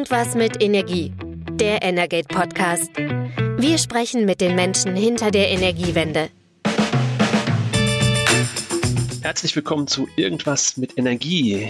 Irgendwas mit Energie. Der Energate Podcast. Wir sprechen mit den Menschen hinter der Energiewende. Herzlich willkommen zu Irgendwas mit Energie,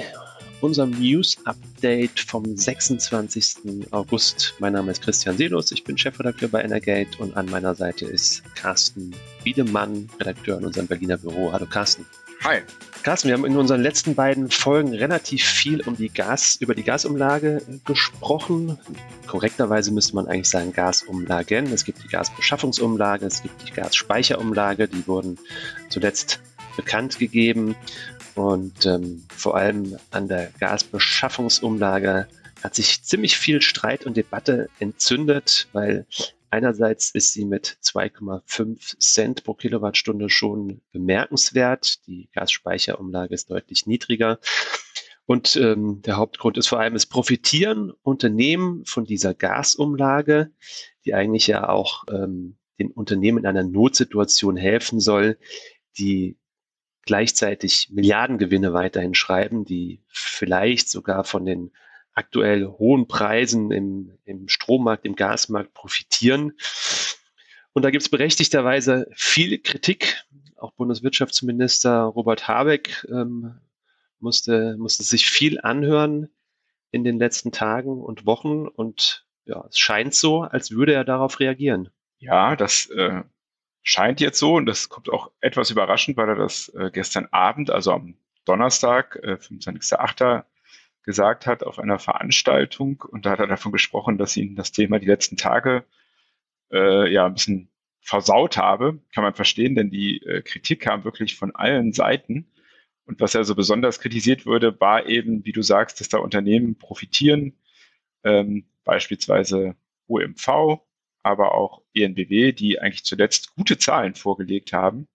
unserem News-Update vom 26. August. Mein Name ist Christian Seelos, ich bin Chefredakteur bei Energate und an meiner Seite ist Carsten Wiedemann, Redakteur in unserem Berliner Büro. Hallo Carsten. Hi. Carsten, wir haben in unseren letzten beiden Folgen relativ viel um die Gas, über die Gasumlage gesprochen. Korrekterweise müsste man eigentlich sagen Gasumlagen. Es gibt die Gasbeschaffungsumlage, es gibt die Gasspeicherumlage, die wurden zuletzt bekannt gegeben. Und ähm, vor allem an der Gasbeschaffungsumlage hat sich ziemlich viel Streit und Debatte entzündet, weil Einerseits ist sie mit 2,5 Cent pro Kilowattstunde schon bemerkenswert. Die Gasspeicherumlage ist deutlich niedriger. Und ähm, der Hauptgrund ist vor allem, es profitieren Unternehmen von dieser Gasumlage, die eigentlich ja auch ähm, den Unternehmen in einer Notsituation helfen soll, die gleichzeitig Milliardengewinne weiterhin schreiben, die vielleicht sogar von den aktuell hohen Preisen im, im Strommarkt, im Gasmarkt profitieren. Und da gibt es berechtigterweise viel Kritik. Auch Bundeswirtschaftsminister Robert Habeck ähm, musste, musste sich viel anhören in den letzten Tagen und Wochen. Und ja, es scheint so, als würde er darauf reagieren. Ja, das äh, scheint jetzt so und das kommt auch etwas überraschend, weil er das äh, gestern Abend, also am Donnerstag, äh, 25.08., gesagt hat auf einer Veranstaltung. Und da hat er davon gesprochen, dass ihn das Thema die letzten Tage äh, ja ein bisschen versaut habe. Kann man verstehen, denn die äh, Kritik kam wirklich von allen Seiten. Und was er so besonders kritisiert wurde, war eben, wie du sagst, dass da Unternehmen profitieren, ähm, beispielsweise OMV, aber auch ENBW, die eigentlich zuletzt gute Zahlen vorgelegt haben.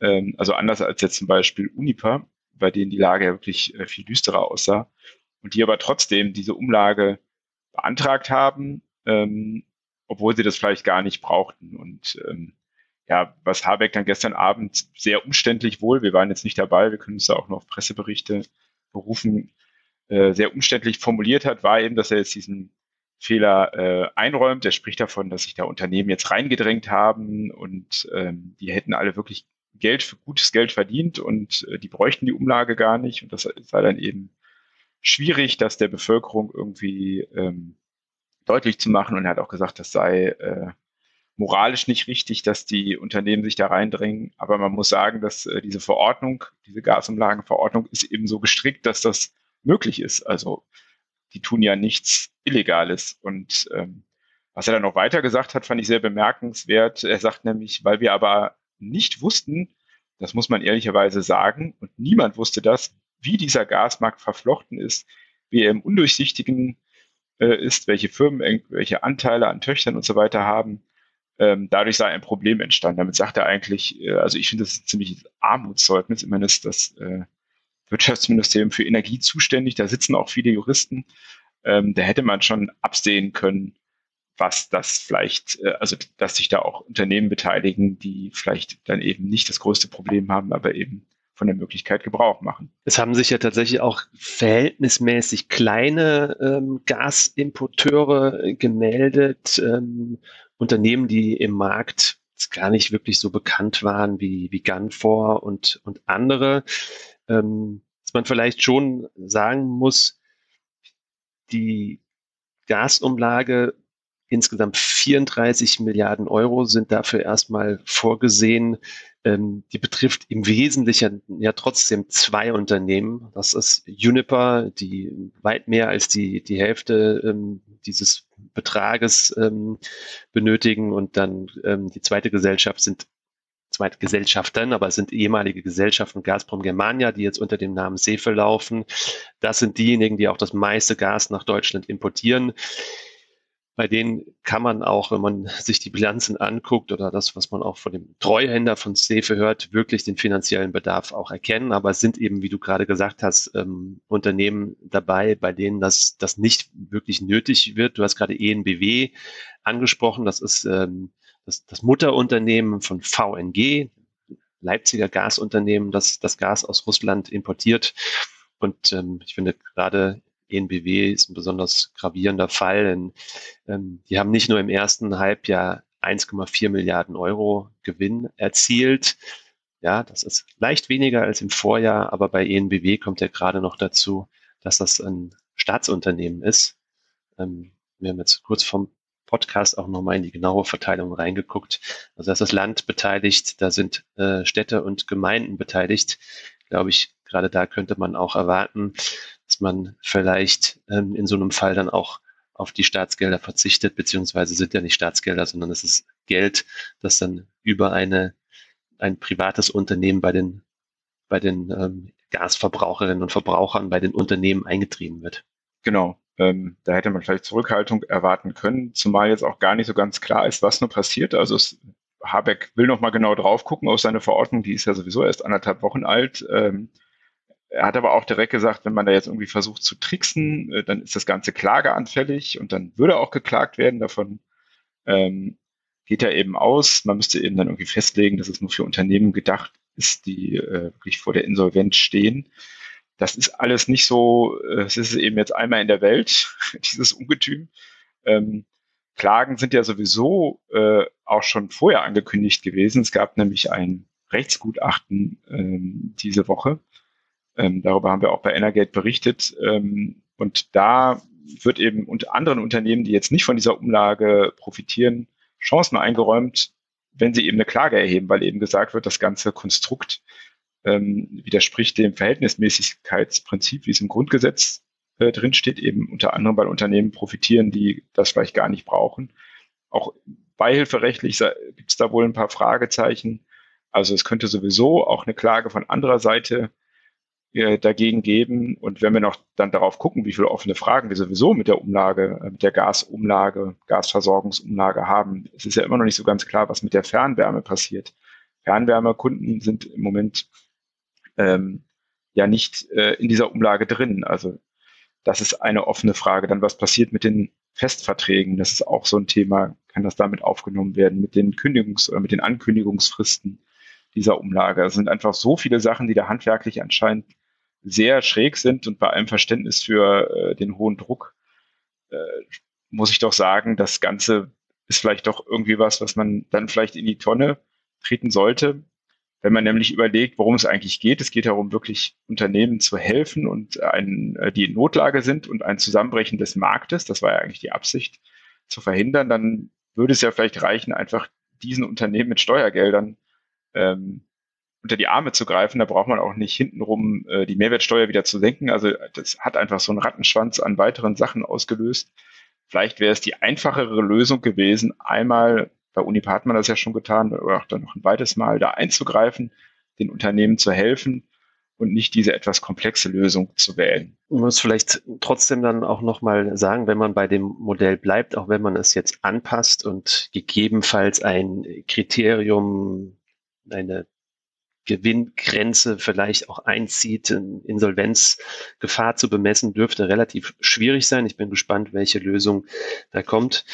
Ähm, also anders als jetzt zum Beispiel Uniper, bei denen die Lage ja wirklich äh, viel düsterer aussah und die aber trotzdem diese Umlage beantragt haben, ähm, obwohl sie das vielleicht gar nicht brauchten. Und ähm, ja, was Habeck dann gestern Abend sehr umständlich wohl, wir waren jetzt nicht dabei, wir können uns da auch noch auf Presseberichte berufen, äh, sehr umständlich formuliert hat, war eben, dass er jetzt diesen Fehler äh, einräumt. Er spricht davon, dass sich da Unternehmen jetzt reingedrängt haben und ähm, die hätten alle wirklich Geld für gutes Geld verdient und äh, die bräuchten die Umlage gar nicht und das sei dann eben schwierig, das der Bevölkerung irgendwie ähm, deutlich zu machen und er hat auch gesagt, das sei äh, moralisch nicht richtig, dass die Unternehmen sich da reindrängen. Aber man muss sagen, dass äh, diese Verordnung, diese Gasumlagenverordnung ist eben so gestrickt, dass das möglich ist. Also die tun ja nichts Illegales. Und ähm, was er dann noch weiter gesagt hat, fand ich sehr bemerkenswert. Er sagt nämlich, weil wir aber nicht wussten, das muss man ehrlicherweise sagen, und niemand wusste das, wie dieser Gasmarkt verflochten ist, wie er im Undurchsichtigen äh, ist, welche Firmen welche Anteile an Töchtern und so weiter haben. Ähm, dadurch sei ein Problem entstanden. Damit sagt er eigentlich, äh, also ich finde das ein ziemliches Armutszeugnis. Immerhin ist das äh, Wirtschaftsministerium für Energie zuständig. Da sitzen auch viele Juristen. Ähm, da hätte man schon absehen können, was das vielleicht, äh, also dass sich da auch Unternehmen beteiligen, die vielleicht dann eben nicht das größte Problem haben, aber eben von der Möglichkeit Gebrauch machen. Es haben sich ja tatsächlich auch verhältnismäßig kleine ähm, Gasimporteure gemeldet, ähm, Unternehmen, die im Markt gar nicht wirklich so bekannt waren wie, wie Gunfor und, und andere. Ähm, dass man vielleicht schon sagen muss, die Gasumlage insgesamt 34 Milliarden Euro sind dafür erstmal vorgesehen. Ähm, die betrifft im Wesentlichen ja trotzdem zwei Unternehmen. Das ist Uniper, die weit mehr als die, die Hälfte ähm, dieses Betrages ähm, benötigen. Und dann ähm, die zweite Gesellschaft sind zweite Gesellschaften, aber es sind ehemalige Gesellschaften Gazprom Germania, die jetzt unter dem Namen Sefe laufen. Das sind diejenigen, die auch das meiste Gas nach Deutschland importieren bei denen kann man auch, wenn man sich die Bilanzen anguckt oder das, was man auch von dem Treuhänder von Sefe hört, wirklich den finanziellen Bedarf auch erkennen. Aber es sind eben, wie du gerade gesagt hast, ähm, Unternehmen dabei, bei denen das, das nicht wirklich nötig wird. Du hast gerade ENBW angesprochen. Das ist ähm, das, das Mutterunternehmen von VNG, Leipziger Gasunternehmen, das das Gas aus Russland importiert. Und ähm, ich finde gerade ENBW ist ein besonders gravierender Fall. Denn, ähm, die haben nicht nur im ersten Halbjahr 1,4 Milliarden Euro Gewinn erzielt. Ja, das ist leicht weniger als im Vorjahr, aber bei ENBW kommt ja gerade noch dazu, dass das ein Staatsunternehmen ist. Ähm, wir haben jetzt kurz vom Podcast auch nochmal in die genaue Verteilung reingeguckt. Also da ist das Land beteiligt, da sind äh, Städte und Gemeinden beteiligt. Glaube ich, gerade da könnte man auch erwarten, dass man vielleicht ähm, in so einem Fall dann auch auf die Staatsgelder verzichtet, beziehungsweise sind ja nicht Staatsgelder, sondern es ist Geld, das dann über eine, ein privates Unternehmen bei den, bei den ähm, Gasverbraucherinnen und Verbrauchern, bei den Unternehmen eingetrieben wird. Genau. Ähm, da hätte man vielleicht Zurückhaltung erwarten können, zumal jetzt auch gar nicht so ganz klar ist, was nur passiert. Also es, Habeck will noch mal genau drauf gucken auf seine Verordnung, die ist ja sowieso erst anderthalb Wochen alt. Ähm, er hat aber auch direkt gesagt, wenn man da jetzt irgendwie versucht zu tricksen, äh, dann ist das Ganze klageanfällig und dann würde auch geklagt werden. Davon ähm, geht er eben aus. Man müsste eben dann irgendwie festlegen, dass es nur für Unternehmen gedacht ist, die äh, wirklich vor der Insolvenz stehen das ist alles nicht so, äh, es ist eben jetzt einmal in der Welt, dieses Ungetüm. Ähm, Klagen sind ja sowieso äh, auch schon vorher angekündigt gewesen. Es gab nämlich ein Rechtsgutachten ähm, diese Woche. Ähm, darüber haben wir auch bei Energate berichtet. Ähm, und da wird eben unter anderen Unternehmen, die jetzt nicht von dieser Umlage profitieren, Chancen eingeräumt, wenn sie eben eine Klage erheben, weil eben gesagt wird, das ganze Konstrukt ähm, widerspricht dem Verhältnismäßigkeitsprinzip, wie es im Grundgesetz äh, drin steht, eben unter anderem, weil Unternehmen profitieren, die das vielleicht gar nicht brauchen. Auch beihilferechtlich gibt es da wohl ein paar Fragezeichen. Also es könnte sowieso auch eine Klage von anderer Seite äh, dagegen geben. Und wenn wir noch dann darauf gucken, wie viele offene Fragen wir sowieso mit der Umlage, äh, mit der Gasumlage, Gasversorgungsumlage haben, es ist ja immer noch nicht so ganz klar, was mit der Fernwärme passiert. Fernwärmekunden sind im Moment ähm, ja nicht äh, in dieser Umlage drin. Also das ist eine offene Frage. Dann was passiert mit den Festverträgen? Das ist auch so ein Thema. Kann das damit aufgenommen werden mit den Kündigungs- oder mit den Ankündigungsfristen dieser Umlage? Es sind einfach so viele Sachen, die da handwerklich anscheinend sehr schräg sind und bei allem Verständnis für äh, den hohen Druck äh, muss ich doch sagen, das Ganze ist vielleicht doch irgendwie was, was man dann vielleicht in die Tonne treten sollte. Wenn man nämlich überlegt, worum es eigentlich geht, es geht darum, wirklich Unternehmen zu helfen und ein, äh, die in Notlage sind und ein Zusammenbrechen des Marktes, das war ja eigentlich die Absicht, zu verhindern, dann würde es ja vielleicht reichen, einfach diesen Unternehmen mit Steuergeldern ähm, unter die Arme zu greifen. Da braucht man auch nicht hintenrum äh, die Mehrwertsteuer wieder zu senken. Also das hat einfach so einen Rattenschwanz an weiteren Sachen ausgelöst. Vielleicht wäre es die einfachere Lösung gewesen, einmal bei Unip hat man das ja schon getan, oder auch dann noch ein zweites Mal da einzugreifen, den Unternehmen zu helfen und nicht diese etwas komplexe Lösung zu wählen. Man muss vielleicht trotzdem dann auch nochmal sagen, wenn man bei dem Modell bleibt, auch wenn man es jetzt anpasst und gegebenenfalls ein Kriterium, eine Gewinngrenze vielleicht auch einzieht, Insolvenzgefahr zu bemessen, dürfte relativ schwierig sein. Ich bin gespannt, welche Lösung da kommt.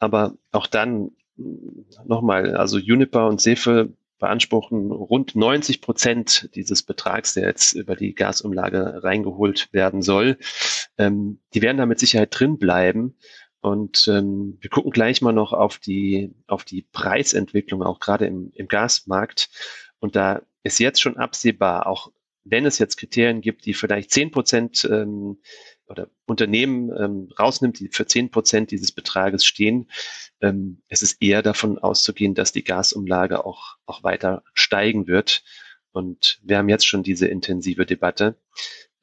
Aber auch dann nochmal, also Juniper und Sefe beanspruchen rund 90 Prozent dieses Betrags, der jetzt über die Gasumlage reingeholt werden soll. Ähm, die werden da mit Sicherheit drin bleiben. Und ähm, wir gucken gleich mal noch auf die, auf die Preisentwicklung, auch gerade im, im Gasmarkt. Und da ist jetzt schon absehbar, auch wenn es jetzt Kriterien gibt, die vielleicht 10 Prozent ähm, oder Unternehmen ähm, rausnimmt, die für zehn Prozent dieses Betrages stehen, ähm, es ist eher davon auszugehen, dass die Gasumlage auch, auch weiter steigen wird. Und wir haben jetzt schon diese intensive Debatte.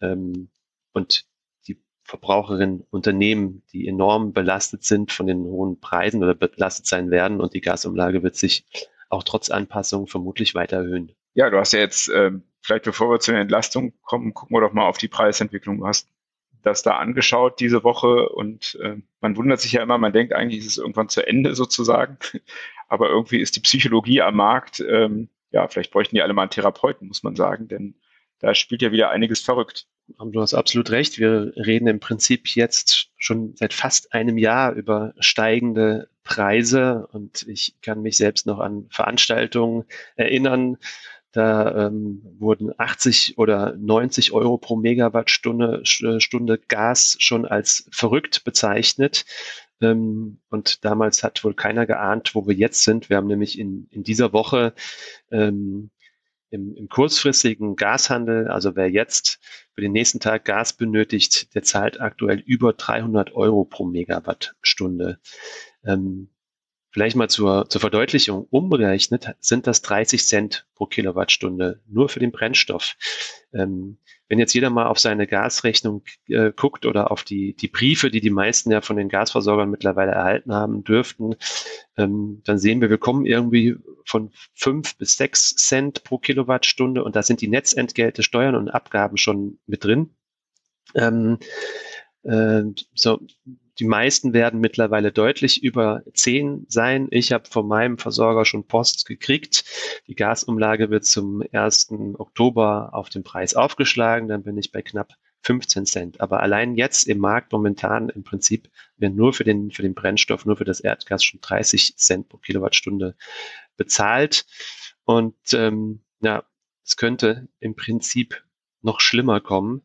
Ähm, und die Verbraucherinnen, Unternehmen, die enorm belastet sind von den hohen Preisen oder belastet sein werden und die Gasumlage wird sich auch trotz Anpassung vermutlich weiter erhöhen. Ja, du hast ja jetzt, ähm, vielleicht bevor wir zu den Entlastungen kommen, gucken wir doch mal auf die Preisentwicklung. Du hast das da angeschaut diese Woche und äh, man wundert sich ja immer, man denkt eigentlich ist es irgendwann zu Ende sozusagen, aber irgendwie ist die Psychologie am Markt, ähm, ja, vielleicht bräuchten die alle mal einen Therapeuten, muss man sagen, denn da spielt ja wieder einiges verrückt. Du hast absolut recht. Wir reden im Prinzip jetzt schon seit fast einem Jahr über steigende Preise und ich kann mich selbst noch an Veranstaltungen erinnern, Da ähm, wurden 80 oder 90 Euro pro Megawattstunde äh, Stunde Gas schon als verrückt bezeichnet. Ähm, und damals hat wohl keiner geahnt, wo wir jetzt sind. Wir haben nämlich in, in dieser Woche ähm, im, im kurzfristigen Gashandel, also wer jetzt für den nächsten Tag Gas benötigt, der zahlt aktuell über 300 Euro pro Megawattstunde. Ähm, Vielleicht mal zur, zur Verdeutlichung, umgerechnet sind das 30 Cent pro Kilowattstunde nur für den Brennstoff. Ähm, wenn jetzt jeder mal auf seine Gasrechnung äh, guckt oder auf die, die Briefe, die die meisten ja von den Gasversorgern mittlerweile erhalten haben dürften, ähm, dann sehen wir, wir kommen irgendwie von fünf bis sechs Cent pro Kilowattstunde und da sind die Netzentgelte, Steuern und Abgaben schon mit drin. Ähm, äh, so, die meisten werden mittlerweile deutlich über 10 sein. Ich habe von meinem Versorger schon Post gekriegt. Die Gasumlage wird zum 1. Oktober auf den Preis aufgeschlagen. Dann bin ich bei knapp 15 Cent. Aber allein jetzt im Markt momentan im Prinzip werden nur für den, für den Brennstoff, nur für das Erdgas schon 30 Cent pro Kilowattstunde bezahlt. Und ähm, ja, es könnte im Prinzip noch schlimmer kommen.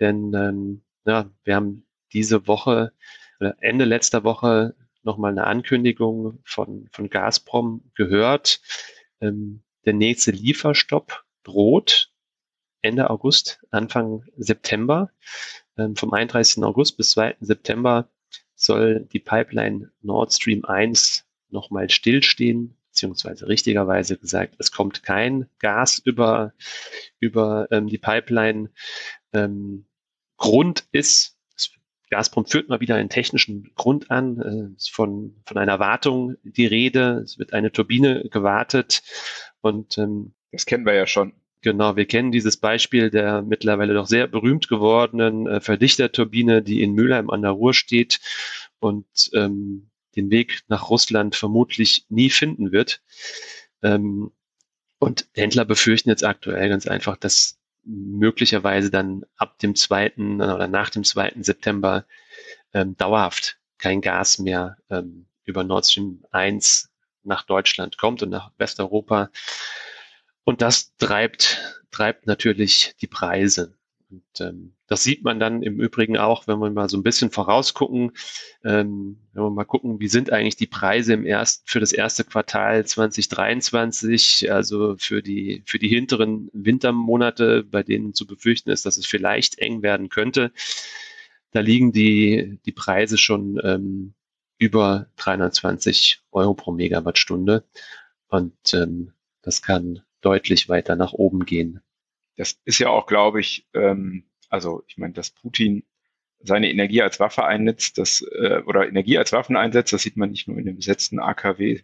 Denn ähm, ja, wir haben diese Woche oder Ende letzter Woche nochmal eine Ankündigung von, von Gazprom gehört. Ähm, der nächste Lieferstopp droht Ende August, Anfang September. Ähm, vom 31. August bis 2. September soll die Pipeline Nord Stream 1 nochmal stillstehen, beziehungsweise richtigerweise gesagt, es kommt kein Gas über, über ähm, die Pipeline. Ähm, Grund ist, Gazprom führt mal wieder einen technischen Grund an, äh, ist von, von einer Wartung die Rede, es wird eine Turbine gewartet und ähm, das kennen wir ja schon. Genau, wir kennen dieses Beispiel der mittlerweile doch sehr berühmt gewordenen äh, Verdichterturbine, die in Mülheim an der Ruhr steht und ähm, den Weg nach Russland vermutlich nie finden wird. Ähm, und Händler befürchten jetzt aktuell ganz einfach, dass möglicherweise dann ab dem zweiten oder nach dem zweiten September ähm, dauerhaft kein Gas mehr ähm, über Nord Stream 1 nach Deutschland kommt und nach Westeuropa. Und das treibt, treibt natürlich die Preise. Und ähm, das sieht man dann im Übrigen auch, wenn wir mal so ein bisschen vorausgucken, ähm, wenn wir mal gucken, wie sind eigentlich die Preise im ersten, für das erste Quartal 2023, also für die, für die hinteren Wintermonate, bei denen zu befürchten ist, dass es vielleicht eng werden könnte. Da liegen die, die Preise schon ähm, über 320 Euro pro Megawattstunde. Und ähm, das kann deutlich weiter nach oben gehen das ist ja auch, glaube ich, ähm, also ich meine, dass Putin seine Energie als Waffe einnetzt, das, äh, oder Energie als Waffen einsetzt, das sieht man nicht nur in dem besetzten AKW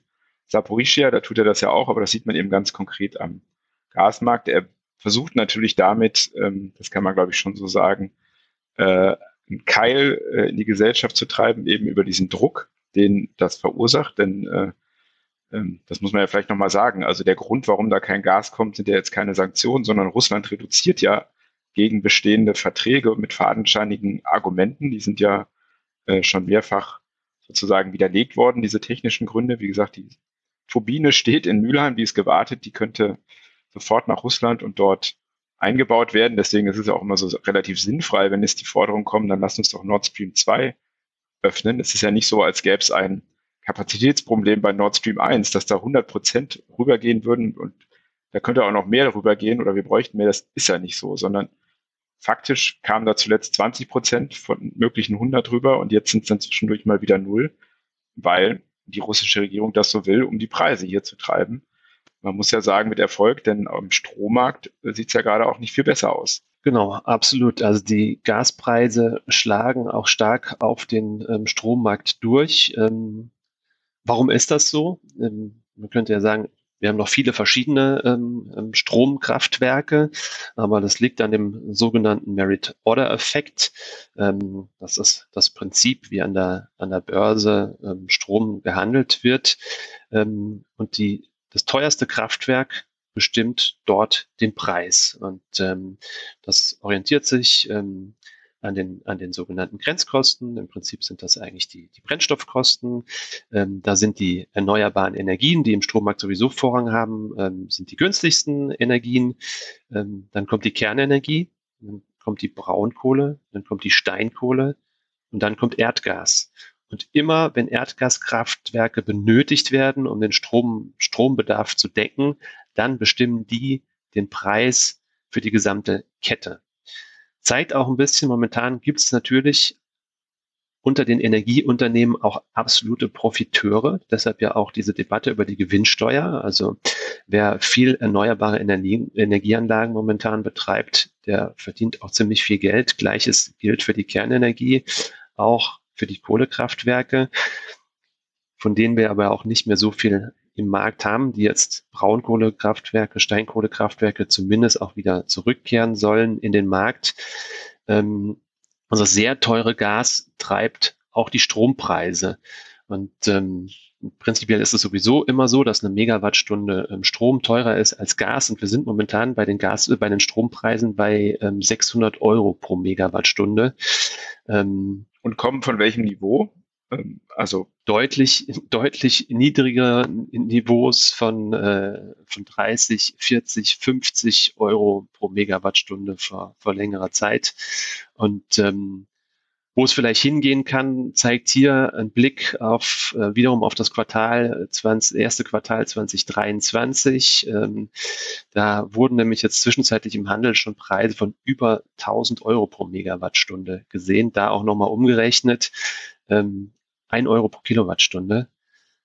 Saporischia, da tut er das ja auch, aber das sieht man eben ganz konkret am Gasmarkt. Er versucht natürlich damit, ähm, das kann man glaube ich schon so sagen, äh, einen Keil äh, in die Gesellschaft zu treiben, eben über diesen Druck, den das verursacht, denn äh, ähm, das muss man ja vielleicht nochmal sagen. Also der Grund, warum da kein Gas kommt, sind ja jetzt keine Sanktionen, sondern Russland reduziert ja gegen bestehende Verträge mit fadenscheinigen Argumenten. Die sind ja äh, schon mehrfach sozusagen widerlegt worden, diese technischen Gründe. Wie gesagt, die Turbine steht in Mülheim, die ist gewartet, die könnte sofort nach Russland und dort eingebaut werden. Deswegen ist es ja auch immer so relativ sinnfrei, wenn es die Forderung kommt, dann lass uns doch Nord Stream 2 öffnen. Es ist ja nicht so, als gäbe es ein Kapazitätsproblem bei Nord Stream 1, dass da 100 Prozent rübergehen würden und da könnte auch noch mehr rübergehen oder wir bräuchten mehr. Das ist ja nicht so, sondern faktisch kamen da zuletzt 20 Prozent von möglichen 100 rüber und jetzt sind es dann zwischendurch mal wieder null, weil die russische Regierung das so will, um die Preise hier zu treiben. Man muss ja sagen, mit Erfolg, denn am Strommarkt sieht es ja gerade auch nicht viel besser aus. Genau, absolut. Also die Gaspreise schlagen auch stark auf den ähm, Strommarkt durch. Ähm, Warum ist das so? Ähm, man könnte ja sagen, wir haben noch viele verschiedene ähm, ähm, Stromkraftwerke, aber das liegt an dem sogenannten Merit-Order-Effekt. Ähm, das ist das Prinzip, wie an der, an der Börse ähm, Strom gehandelt wird. Ähm, und die, das teuerste Kraftwerk bestimmt dort den Preis. Und ähm, das orientiert sich an den, an den sogenannten Grenzkosten. Im Prinzip sind das eigentlich die, die Brennstoffkosten. Ähm, da sind die erneuerbaren Energien, die im Strommarkt sowieso Vorrang haben, ähm, sind die günstigsten Energien. Ähm, dann kommt die Kernenergie, dann kommt die Braunkohle, dann kommt die Steinkohle und dann kommt Erdgas. Und immer, wenn Erdgaskraftwerke benötigt werden, um den Strom, Strombedarf zu decken, dann bestimmen die den Preis für die gesamte Kette. Zeigt auch ein bisschen, momentan gibt es natürlich unter den Energieunternehmen auch absolute Profiteure. Deshalb ja auch diese Debatte über die Gewinnsteuer. Also wer viel erneuerbare Energie, Energieanlagen momentan betreibt, der verdient auch ziemlich viel Geld. Gleiches gilt für die Kernenergie, auch für die Kohlekraftwerke, von denen wir aber auch nicht mehr so viel im Markt haben, die jetzt Braunkohlekraftwerke, Steinkohlekraftwerke zumindest auch wieder zurückkehren sollen in den Markt. Ähm, also sehr teure Gas treibt auch die Strompreise. Und ähm, prinzipiell ist es sowieso immer so, dass eine Megawattstunde ähm, Strom teurer ist als Gas. Und wir sind momentan bei den Gas, äh, bei den Strompreisen bei ähm, 600 Euro pro Megawattstunde. Ähm, Und kommen von welchem Niveau? Ähm, also deutlich, deutlich niedrigere Niveaus von, äh, von 30, 40, 50 Euro pro Megawattstunde vor, vor längerer Zeit. Und ähm, wo es vielleicht hingehen kann, zeigt hier ein Blick auf äh, wiederum auf das Quartal 20, erste Quartal 2023. Ähm, da wurden nämlich jetzt zwischenzeitlich im Handel schon Preise von über 1000 Euro pro Megawattstunde gesehen. Da auch nochmal umgerechnet. Ähm, 1 Euro pro Kilowattstunde.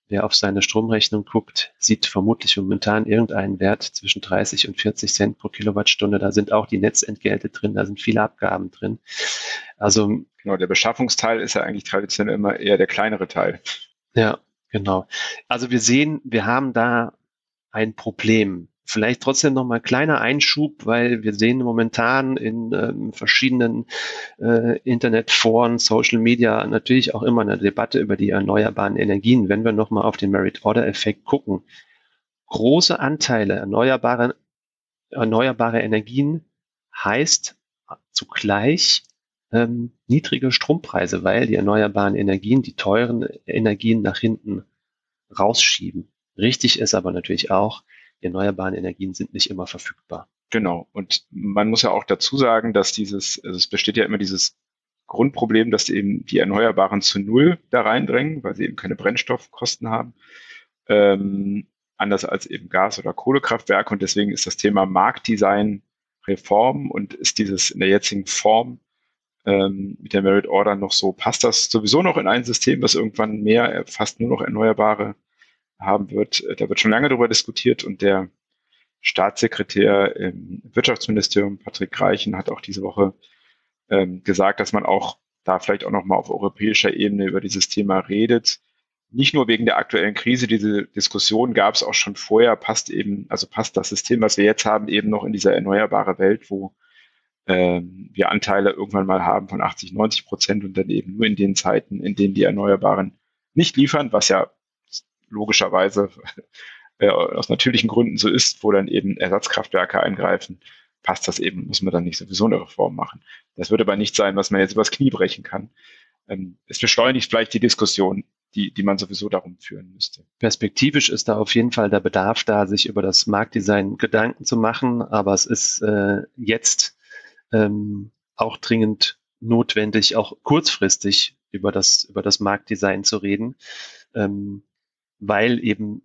Wer auf seine Stromrechnung guckt, sieht vermutlich momentan irgendeinen Wert zwischen 30 und 40 Cent pro Kilowattstunde. Da sind auch die Netzentgelte drin, da sind viele Abgaben drin. Also genau, der Beschaffungsteil ist ja eigentlich traditionell immer eher der kleinere Teil. Ja, genau. Also wir sehen, wir haben da ein Problem. Vielleicht trotzdem noch mal kleiner Einschub, weil wir sehen momentan in ähm, verschiedenen äh, Internetforen, Social Media natürlich auch immer eine Debatte über die erneuerbaren Energien. Wenn wir noch mal auf den Merit-Order-Effekt gucken, große Anteile erneuerbare, erneuerbare Energien heißt zugleich ähm, niedrige Strompreise, weil die erneuerbaren Energien die teuren Energien nach hinten rausschieben. Richtig ist aber natürlich auch, die erneuerbaren Energien sind nicht immer verfügbar. Genau. Und man muss ja auch dazu sagen, dass dieses, also es besteht ja immer dieses Grundproblem, dass eben die Erneuerbaren zu Null da reindrängen, weil sie eben keine Brennstoffkosten haben. Ähm, anders als eben Gas- oder Kohlekraftwerke. Und deswegen ist das Thema Marktdesign Reform und ist dieses in der jetzigen Form ähm, mit der Merit Order noch so, passt das sowieso noch in ein System, was irgendwann mehr, fast nur noch erneuerbare haben wird. Da wird schon lange darüber diskutiert und der Staatssekretär im Wirtschaftsministerium, Patrick Reichen, hat auch diese Woche ähm, gesagt, dass man auch da vielleicht auch nochmal auf europäischer Ebene über dieses Thema redet. Nicht nur wegen der aktuellen Krise, diese Diskussion gab es auch schon vorher, passt eben, also passt das System, was wir jetzt haben, eben noch in dieser erneuerbare Welt, wo ähm, wir Anteile irgendwann mal haben von 80, 90 Prozent und dann eben nur in den Zeiten, in denen die Erneuerbaren nicht liefern, was ja logischerweise äh, aus natürlichen Gründen so ist, wo dann eben Ersatzkraftwerke eingreifen, passt das eben, muss man dann nicht sowieso eine Reform machen. Das würde aber nicht sein, was man jetzt übers Knie brechen kann. Ähm, es beschleunigt vielleicht die Diskussion, die, die man sowieso darum führen müsste. Perspektivisch ist da auf jeden Fall der Bedarf da, sich über das Marktdesign Gedanken zu machen, aber es ist äh, jetzt ähm, auch dringend notwendig, auch kurzfristig über das, über das Marktdesign zu reden. Ähm, weil eben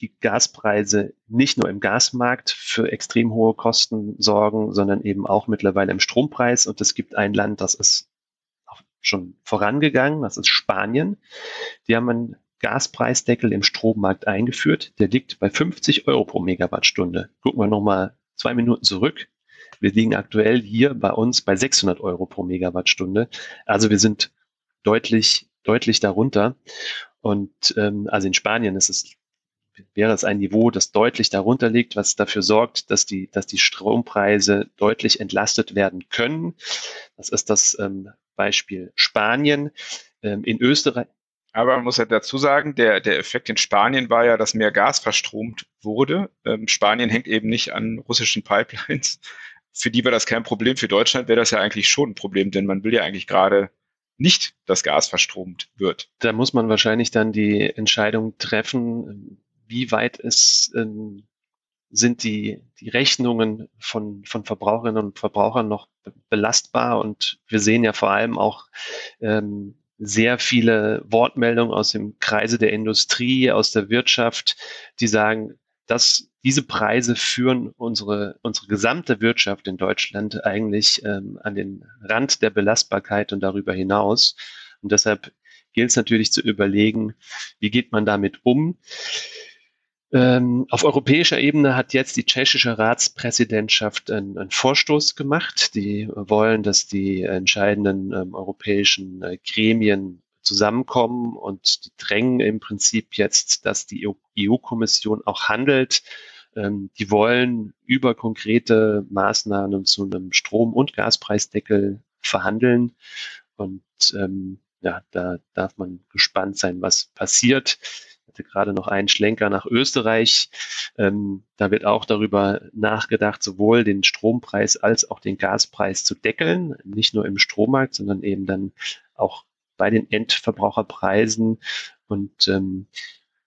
die Gaspreise nicht nur im Gasmarkt für extrem hohe Kosten sorgen, sondern eben auch mittlerweile im Strompreis. Und es gibt ein Land, das ist schon vorangegangen, das ist Spanien. Die haben einen Gaspreisdeckel im Strommarkt eingeführt. Der liegt bei 50 Euro pro Megawattstunde. Gucken wir nochmal zwei Minuten zurück. Wir liegen aktuell hier bei uns bei 600 Euro pro Megawattstunde. Also wir sind deutlich, deutlich darunter. Und ähm, also in Spanien ist es, wäre es ein Niveau, das deutlich darunter liegt, was dafür sorgt, dass die, dass die Strompreise deutlich entlastet werden können. Das ist das ähm, Beispiel Spanien. Ähm, in Österreich. Aber man muss ja dazu sagen, der, der Effekt in Spanien war ja, dass mehr Gas verstromt wurde. Ähm, Spanien hängt eben nicht an russischen Pipelines, für die wäre das kein Problem. Für Deutschland wäre das ja eigentlich schon ein Problem, denn man will ja eigentlich gerade nicht, dass Gas verstromt wird. Da muss man wahrscheinlich dann die Entscheidung treffen, wie weit es ähm, sind die, die Rechnungen von, von Verbraucherinnen und Verbrauchern noch belastbar. Und wir sehen ja vor allem auch ähm, sehr viele Wortmeldungen aus dem Kreise der Industrie, aus der Wirtschaft, die sagen, dass diese Preise führen unsere, unsere gesamte Wirtschaft in Deutschland eigentlich ähm, an den Rand der Belastbarkeit und darüber hinaus. Und deshalb gilt es natürlich zu überlegen, wie geht man damit um. Ähm, auf europäischer Ebene hat jetzt die tschechische Ratspräsidentschaft einen, einen Vorstoß gemacht. Die wollen, dass die entscheidenden ähm, europäischen äh, Gremien zusammenkommen und die drängen im Prinzip jetzt, dass die EU-Kommission auch handelt. Ähm, die wollen über konkrete Maßnahmen zu einem Strom- und Gaspreisdeckel verhandeln. Und ähm, ja, da darf man gespannt sein, was passiert. Ich hatte gerade noch einen Schlenker nach Österreich. Ähm, da wird auch darüber nachgedacht, sowohl den Strompreis als auch den Gaspreis zu deckeln, nicht nur im Strommarkt, sondern eben dann auch bei den Endverbraucherpreisen und ähm,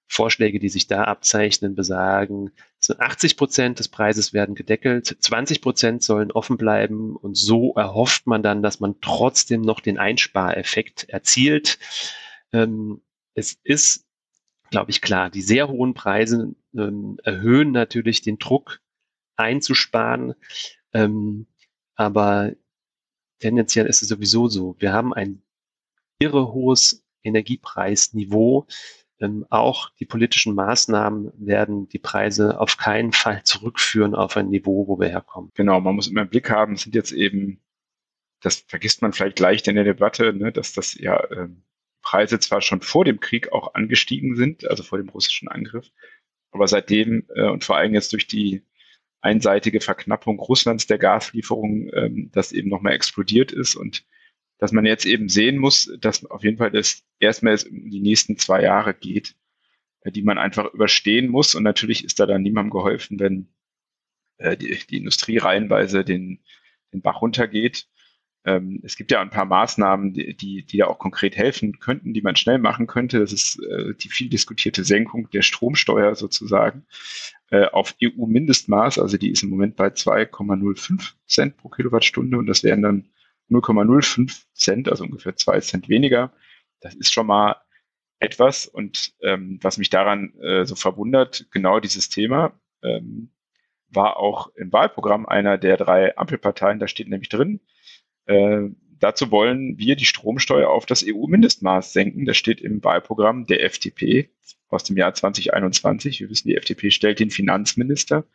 Vorschläge, die sich da abzeichnen, besagen, 80 Prozent des Preises werden gedeckelt, 20 Prozent sollen offen bleiben und so erhofft man dann, dass man trotzdem noch den Einspareffekt erzielt. Ähm, es ist, glaube ich, klar, die sehr hohen Preise ähm, erhöhen natürlich den Druck einzusparen, ähm, aber tendenziell ist es sowieso so. Wir haben ein irre hohes Energiepreisniveau. Ähm, auch die politischen Maßnahmen werden die Preise auf keinen Fall zurückführen auf ein Niveau, wo wir herkommen. Genau, man muss immer im Blick haben, es sind jetzt eben, das vergisst man vielleicht leicht in der Debatte, ne, dass das ja äh, Preise zwar schon vor dem Krieg auch angestiegen sind, also vor dem russischen Angriff, aber seitdem äh, und vor allem jetzt durch die einseitige Verknappung Russlands der Gaslieferungen, ähm, das eben nochmal explodiert ist und dass man jetzt eben sehen muss, dass auf jeden Fall das erstmal um die nächsten zwei Jahre geht, äh, die man einfach überstehen muss. Und natürlich ist da dann niemandem geholfen, wenn äh, die, die Industrie reihenweise den, den Bach runtergeht. Ähm, es gibt ja ein paar Maßnahmen, die, die, da auch konkret helfen könnten, die man schnell machen könnte. Das ist äh, die viel diskutierte Senkung der Stromsteuer sozusagen auf EU-Mindestmaß. Also die ist im Moment bei 2,05 Cent pro Kilowattstunde und das wären dann 0,05 Cent, also ungefähr zwei Cent weniger. Das ist schon mal etwas. Und ähm, was mich daran äh, so verwundert, genau dieses Thema, ähm, war auch im Wahlprogramm einer der drei Ampelparteien, da steht nämlich drin, äh, dazu wollen wir die Stromsteuer auf das EU-Mindestmaß senken. Das steht im Wahlprogramm der FDP aus dem Jahr 2021. Wir wissen, die FDP stellt den Finanzminister.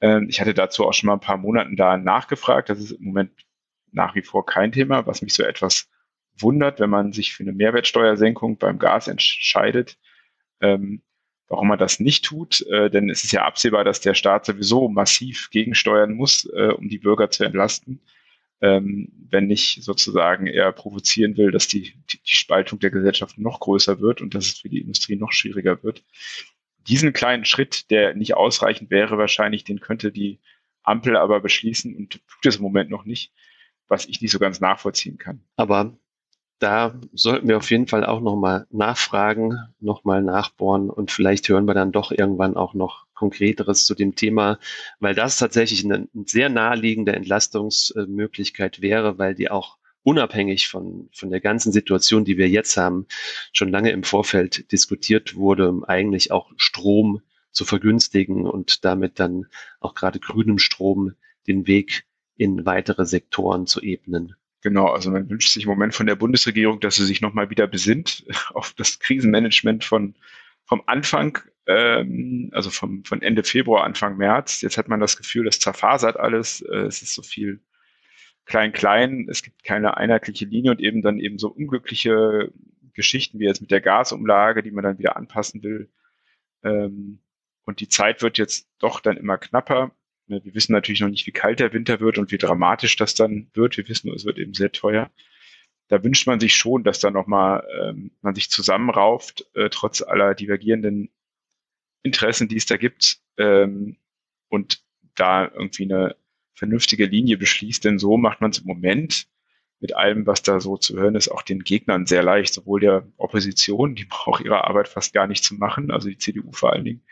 Ähm, ich hatte dazu auch schon mal ein paar Monaten da nachgefragt. Das ist im Moment nach wie vor kein Thema, was mich so etwas wundert, wenn man sich für eine Mehrwertsteuersenkung beim Gas entscheidet, ähm, warum man das nicht tut. Äh, denn es ist ja absehbar, dass der Staat sowieso massiv gegensteuern muss, äh, um die Bürger zu entlasten, ähm, wenn nicht sozusagen er provozieren will, dass die, die, die Spaltung der Gesellschaft noch größer wird und dass es für die Industrie noch schwieriger wird. Diesen kleinen Schritt, der nicht ausreichend wäre, wahrscheinlich, den könnte die Ampel aber beschließen und tut es im Moment noch nicht was ich nicht so ganz nachvollziehen kann. Aber da sollten wir auf jeden Fall auch nochmal nachfragen, nochmal nachbohren und vielleicht hören wir dann doch irgendwann auch noch Konkreteres zu dem Thema, weil das tatsächlich eine sehr naheliegende Entlastungsmöglichkeit wäre, weil die auch unabhängig von, von der ganzen Situation, die wir jetzt haben, schon lange im Vorfeld diskutiert wurde, um eigentlich auch Strom zu vergünstigen und damit dann auch gerade grünem Strom den Weg in weitere Sektoren zu ebnen. Genau, also man wünscht sich im Moment von der Bundesregierung, dass sie sich nochmal wieder besinnt auf das Krisenmanagement von vom Anfang, ähm, also vom, von Ende Februar, Anfang März. Jetzt hat man das Gefühl, das zerfasert alles. Äh, es ist so viel klein-klein. Es gibt keine einheitliche Linie und eben dann eben so unglückliche Geschichten wie jetzt mit der Gasumlage, die man dann wieder anpassen will. Ähm, und die Zeit wird jetzt doch dann immer knapper. Ne, wir wissen natürlich noch nicht, wie kalt der Winter wird und wie dramatisch das dann wird. Wir wissen nur, es wird eben sehr teuer. Da wünscht man sich schon, dass da nochmal ähm, man sich zusammenrauft, äh, trotz aller divergierenden Interessen, die es da gibt, ähm, und da irgendwie eine vernünftige Linie beschließt, denn so macht man es im Moment mit allem, was da so zu hören ist, auch den Gegnern sehr leicht, sowohl der Opposition, die braucht ihre Arbeit fast gar nicht zu machen, also die CDU vor allen Dingen,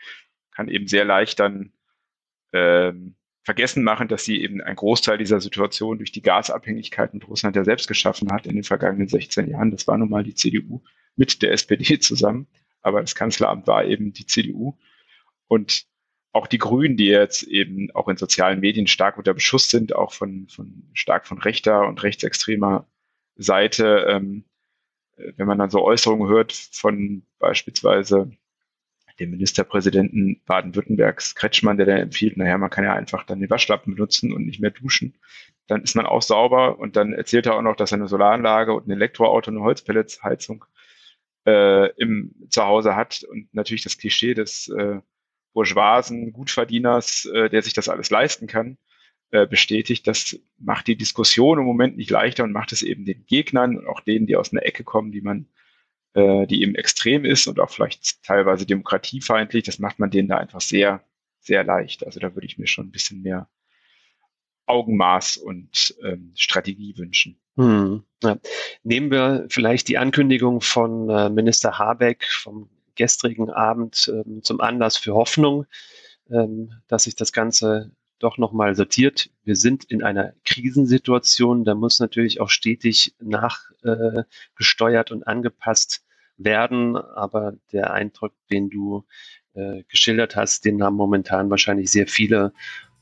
kann eben sehr leicht dann ähm, vergessen machen, dass sie eben einen Großteil dieser Situation durch die Gasabhängigkeit mit Russland ja selbst geschaffen hat in den vergangenen 16 Jahren. Das war nun mal die CDU mit der SPD zusammen, aber das Kanzleramt war eben die CDU. Und auch die Grünen, die jetzt eben auch in sozialen Medien stark unter Beschuss sind, auch von, von stark von rechter und rechtsextremer Seite, ähm, wenn man dann so Äußerungen hört von beispielsweise dem Ministerpräsidenten Baden-Württembergs Kretschmann, der da empfiehlt, naja, man kann ja einfach dann den Waschlappen benutzen und nicht mehr duschen. Dann ist man auch sauber und dann erzählt er auch noch, dass er eine Solaranlage und ein Elektroauto, eine Holzpelletsheizung äh, im Zuhause hat und natürlich das Klischee des äh, bourgeoisen Gutverdieners, äh, der sich das alles leisten kann, äh, bestätigt. Das macht die Diskussion im Moment nicht leichter und macht es eben den Gegnern und auch denen, die aus einer Ecke kommen, die man, äh, die eben extrem ist und auch vielleicht teilweise demokratiefeindlich, das macht man denen da einfach sehr, sehr leicht. Also da würde ich mir schon ein bisschen mehr Augenmaß und ähm, Strategie wünschen. Hm, ja. Nehmen wir vielleicht die Ankündigung von äh, Minister Habeck vom gestrigen Abend ähm, zum Anlass für Hoffnung, ähm, dass sich das Ganze doch nochmal sortiert. Wir sind in einer Krisensituation, da muss natürlich auch stetig nachgesteuert äh, und angepasst werden, aber der Eindruck, den du äh, geschildert hast, den haben momentan wahrscheinlich sehr viele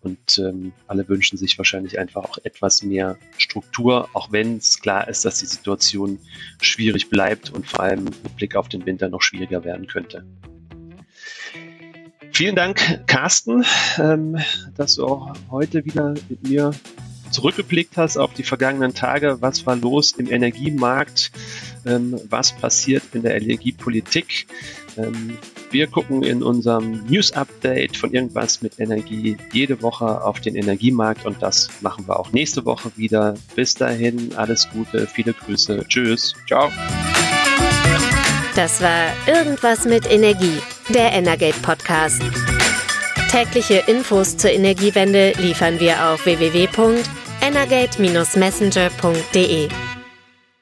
und ähm, alle wünschen sich wahrscheinlich einfach auch etwas mehr Struktur, auch wenn es klar ist, dass die Situation schwierig bleibt und vor allem mit Blick auf den Winter noch schwieriger werden könnte. Vielen Dank, Carsten, ähm, dass du auch heute wieder mit mir zurückgeblickt hast auf die vergangenen Tage. Was war los im Energiemarkt? Ähm, was passiert in der Energiepolitik? Ähm, wir gucken in unserem News-Update von irgendwas mit Energie jede Woche auf den Energiemarkt und das machen wir auch nächste Woche wieder. Bis dahin, alles Gute, viele Grüße. Tschüss. Ciao. Das war Irgendwas mit Energie, der Energate Podcast. Tägliche Infos zur Energiewende liefern wir auf www.energate-messenger.de.